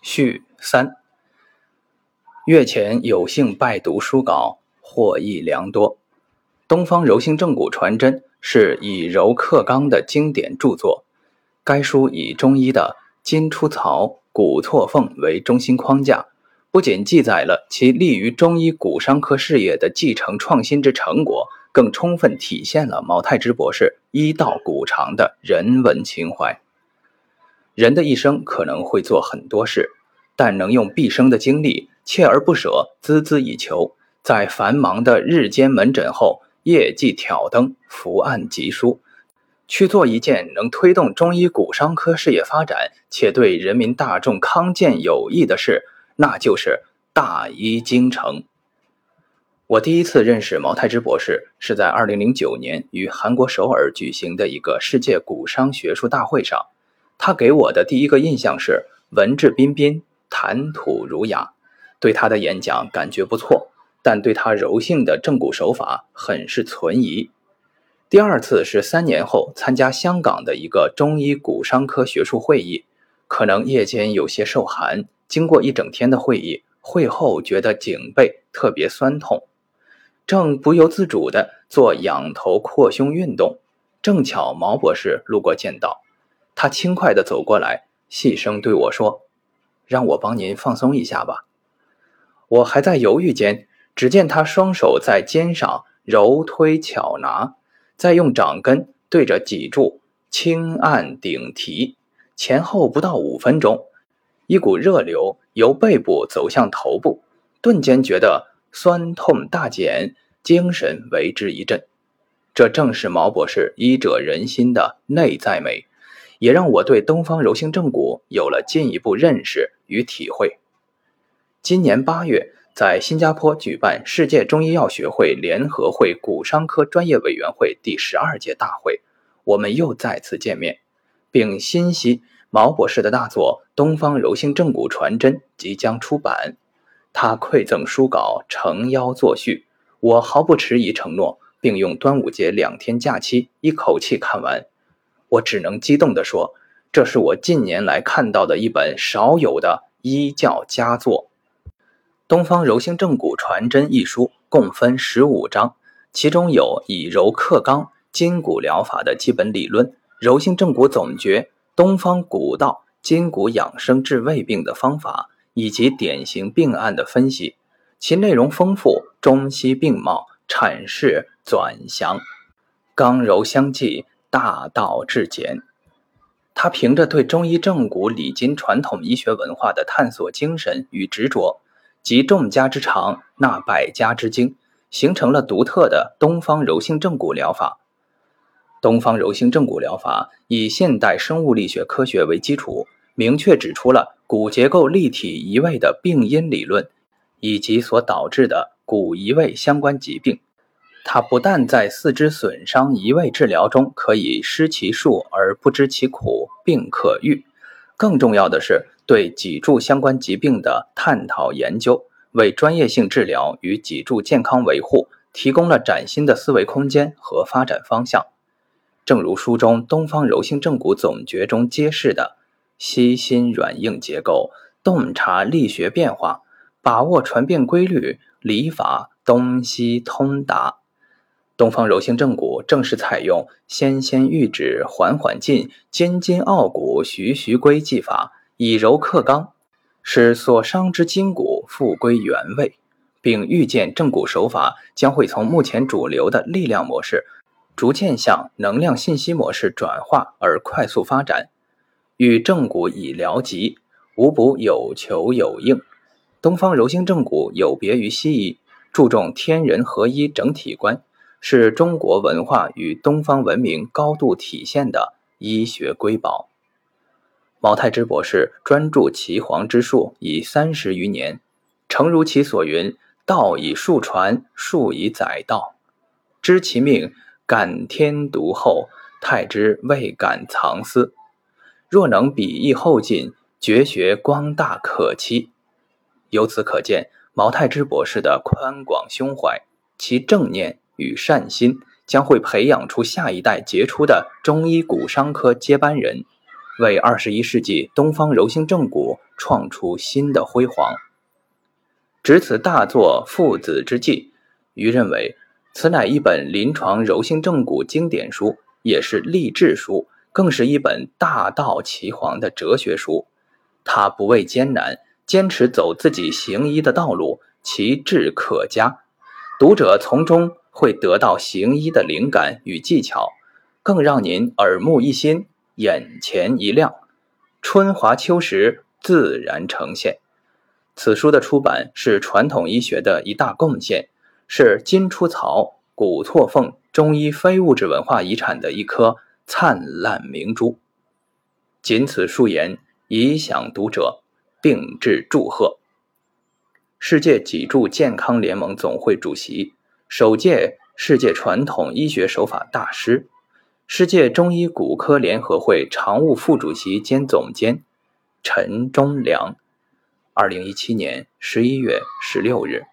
序三。月前有幸拜读书稿，获益良多。东方柔性正骨传真是以柔克刚的经典著作。该书以中医的筋出槽、骨错缝为中心框架，不仅记载了其利于中医骨伤科事业的继承创新之成果，更充分体现了毛太之博士医道骨长的人文情怀。人的一生可能会做很多事，但能用毕生的精力锲而不舍、孜孜以求，在繁忙的日间门诊后，夜记挑灯、伏案疾书。去做一件能推动中医骨伤科事业发展且对人民大众康健有益的事，那就是大医精诚。我第一次认识毛太之博士，是在2009年于韩国首尔举行的一个世界骨伤学术大会上。他给我的第一个印象是文质彬彬、谈吐儒雅，对他的演讲感觉不错，但对他柔性的正骨手法很是存疑。第二次是三年后参加香港的一个中医骨伤科学术会议，可能夜间有些受寒，经过一整天的会议，会后觉得颈背特别酸痛，正不由自主地做仰头扩胸运动，正巧毛博士路过见到，他轻快地走过来，细声对我说：“让我帮您放松一下吧。”我还在犹豫间，只见他双手在肩上揉推巧拿。再用掌根对着脊柱轻按顶提，前后不到五分钟，一股热流由背部走向头部，顿间觉得酸痛大减，精神为之一振。这正是毛博士医者仁心的内在美，也让我对东方柔性正骨有了进一步认识与体会。今年八月。在新加坡举办世界中医药学会联合会骨伤科专业委员会第十二届大会，我们又再次见面，并欣悉毛博士的大作《东方柔性正骨传真》即将出版。他馈赠书稿，诚邀作序。我毫不迟疑承诺，并用端午节两天假期一口气看完。我只能激动地说，这是我近年来看到的一本少有的医教佳作。《东方柔性正骨传真》一书共分十五章，其中有以柔克刚、筋骨疗法的基本理论、柔性正骨总诀、东方古道筋骨养生治胃病的方法，以及典型病案的分析。其内容丰富，中西并茂，阐释转详，刚柔相济，大道至简。他凭着对中医正骨理筋传统医学文化的探索精神与执着。集众家之长，纳百家之精，形成了独特的东方柔性正骨疗法。东方柔性正骨疗法以现代生物力学科学为基础，明确指出了骨结构立体移位的病因理论，以及所导致的骨移位相关疾病。它不但在四肢损伤移位治疗中可以施其术而不知其苦，并可愈，更重要的是。对脊柱相关疾病的探讨研究，为专业性治疗与脊柱健康维护提供了崭新的思维空间和发展方向。正如书中《东方柔性正骨总诀》中揭示的：悉心软硬结构，洞察力学变化，把握传变规律，理法东西通达。东方柔性正骨正是采用纤纤玉指缓缓进，筋筋傲骨徐徐归技法。以柔克刚，使所伤之筋骨复归原位，并预见正骨手法将会从目前主流的力量模式，逐渐向能量信息模式转化而快速发展。与正骨以疗疾，无不有求有应。东方柔性正骨有别于西医，注重天人合一整体观，是中国文化与东方文明高度体现的医学瑰宝。毛太之博士专注岐黄之术已三十余年，诚如其所云：“道以术传，术以载道。知其命，感天独厚。太之未敢藏私。若能比翼后进，绝学光大可期。”由此可见，毛太之博士的宽广胸怀，其正念与善心，将会培养出下一代杰出的中医骨伤科接班人。为二十一世纪东方柔性正骨创出新的辉煌。值此大作父子之际，余认为此乃一本临床柔性正骨经典书，也是励志书，更是一本大道奇黄的哲学书。他不畏艰难，坚持走自己行医的道路，其志可嘉。读者从中会得到行医的灵感与技巧，更让您耳目一新。眼前一亮，春华秋实自然呈现。此书的出版是传统医学的一大贡献，是金出槽、古错凤中医非物质文化遗产的一颗灿烂明珠。仅此数言，以享读者，并致祝贺。世界脊柱健康联盟总会主席，首届世界传统医学手法大师。世界中医骨科联合会常务副主席兼总监陈忠良，二零一七年十一月十六日。